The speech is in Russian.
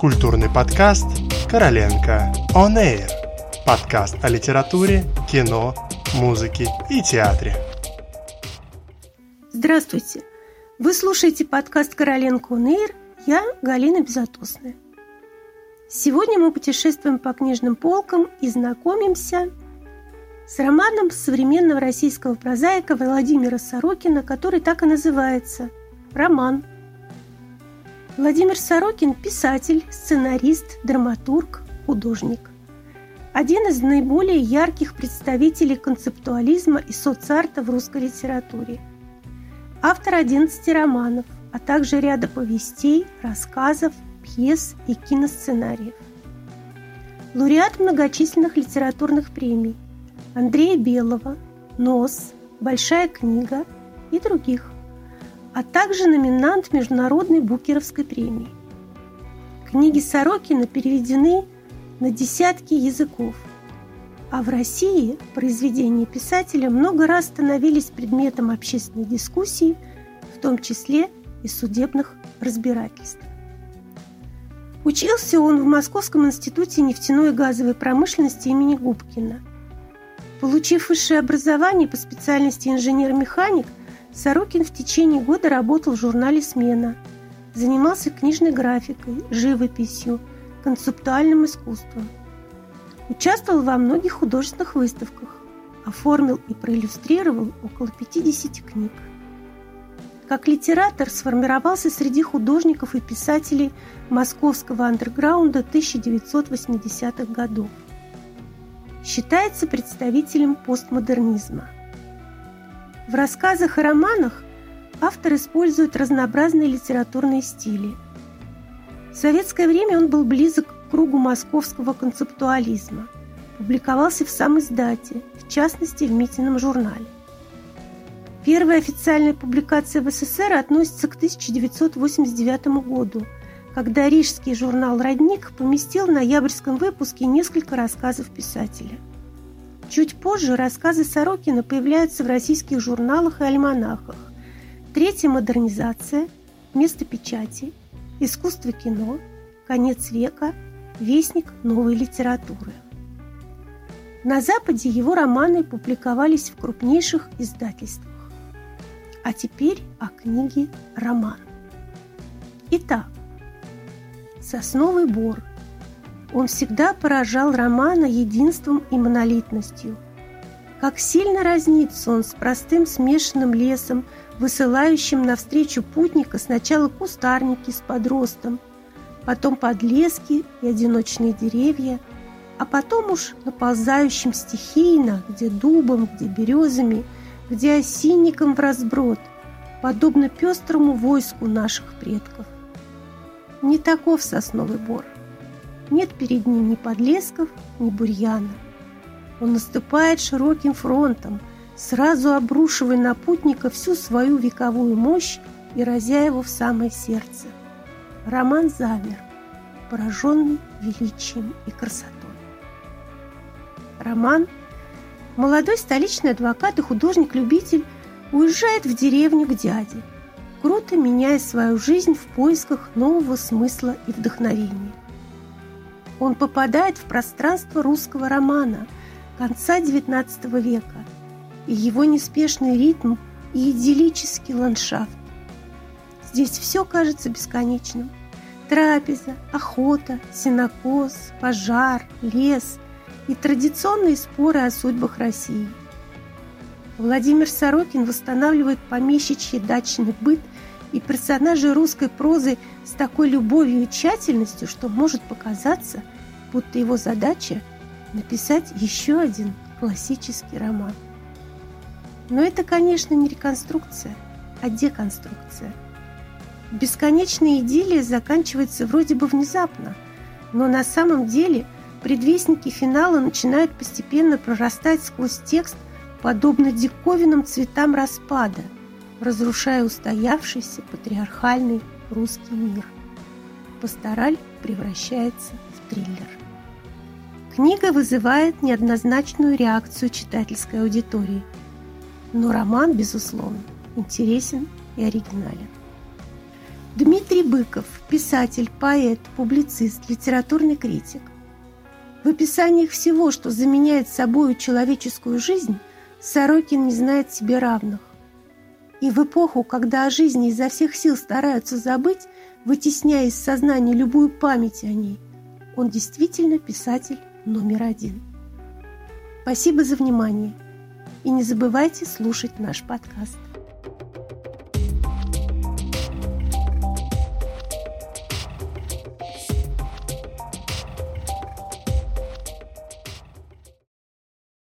Культурный подкаст «Короленко On Air». Подкаст о литературе, кино, музыке и театре. Здравствуйте! Вы слушаете подкаст «Короленко On Air». Я Галина Безотосная. Сегодня мы путешествуем по книжным полкам и знакомимся с романом современного российского прозаика Владимира Сорокина, который так и называется «Роман». Владимир Сорокин – писатель, сценарист, драматург, художник. Один из наиболее ярких представителей концептуализма и соцарта в русской литературе. Автор 11 романов, а также ряда повестей, рассказов, пьес и киносценариев. Лауреат многочисленных литературных премий Андрея Белого, «Нос», «Большая книга» и других а также номинант Международной Букеровской премии. Книги Сорокина переведены на десятки языков, а в России произведения писателя много раз становились предметом общественной дискуссии, в том числе и судебных разбирательств. Учился он в Московском институте нефтяной и газовой промышленности имени Губкина. Получив высшее образование по специальности инженер-механик – Сорокин в течение года работал в журнале «Смена», занимался книжной графикой, живописью, концептуальным искусством. Участвовал во многих художественных выставках, оформил и проиллюстрировал около 50 книг. Как литератор сформировался среди художников и писателей московского андерграунда 1980-х годов. Считается представителем постмодернизма – в рассказах и романах автор использует разнообразные литературные стили. В советское время он был близок к кругу московского концептуализма, публиковался в сам издате, в частности в Митином журнале. Первая официальная публикация в СССР относится к 1989 году, когда рижский журнал «Родник» поместил в ноябрьском выпуске несколько рассказов писателя – Чуть позже рассказы Сорокина появляются в российских журналах и альманахах. Третья модернизация, место печати, искусство кино, конец века, вестник новой литературы. На Западе его романы публиковались в крупнейших издательствах. А теперь о книге «Роман». Итак, «Сосновый бор» Он всегда поражал Романа единством и монолитностью. Как сильно разнится он с простым смешанным лесом, высылающим навстречу путника сначала кустарники с подростом, потом подлески и одиночные деревья, а потом уж наползающим стихийно, где дубом, где березами, где осинником в разброд, подобно пестрому войску наших предков. Не таков сосновый бор – нет перед ним ни подлесков, ни бурьяна. Он наступает широким фронтом, сразу обрушивая на путника всю свою вековую мощь и разя его в самое сердце. Роман замер, пораженный величием и красотой. Роман, молодой столичный адвокат и художник-любитель, уезжает в деревню к дяде, круто меняя свою жизнь в поисках нового смысла и вдохновения он попадает в пространство русского романа конца XIX века и его неспешный ритм и идиллический ландшафт. Здесь все кажется бесконечным. Трапеза, охота, сенокос, пожар, лес и традиционные споры о судьбах России. Владимир Сорокин восстанавливает помещичий дачный быт и персонажи русской прозы с такой любовью и тщательностью, что может показаться, будто его задача – написать еще один классический роман. Но это, конечно, не реконструкция, а деконструкция. Бесконечная идиллия заканчивается вроде бы внезапно, но на самом деле предвестники финала начинают постепенно прорастать сквозь текст, подобно диковинным цветам распада, разрушая устоявшийся патриархальный русский мир. Пастораль превращается в триллер. Книга вызывает неоднозначную реакцию читательской аудитории, но роман, безусловно, интересен и оригинален. Дмитрий Быков, писатель, поэт, публицист, литературный критик. В описаниях всего, что заменяет собою человеческую жизнь, Сорокин не знает себе равных. И в эпоху, когда о жизни изо всех сил стараются забыть, вытесняя из сознания любую память о ней, он действительно писатель номер один. Спасибо за внимание. И не забывайте слушать наш подкаст.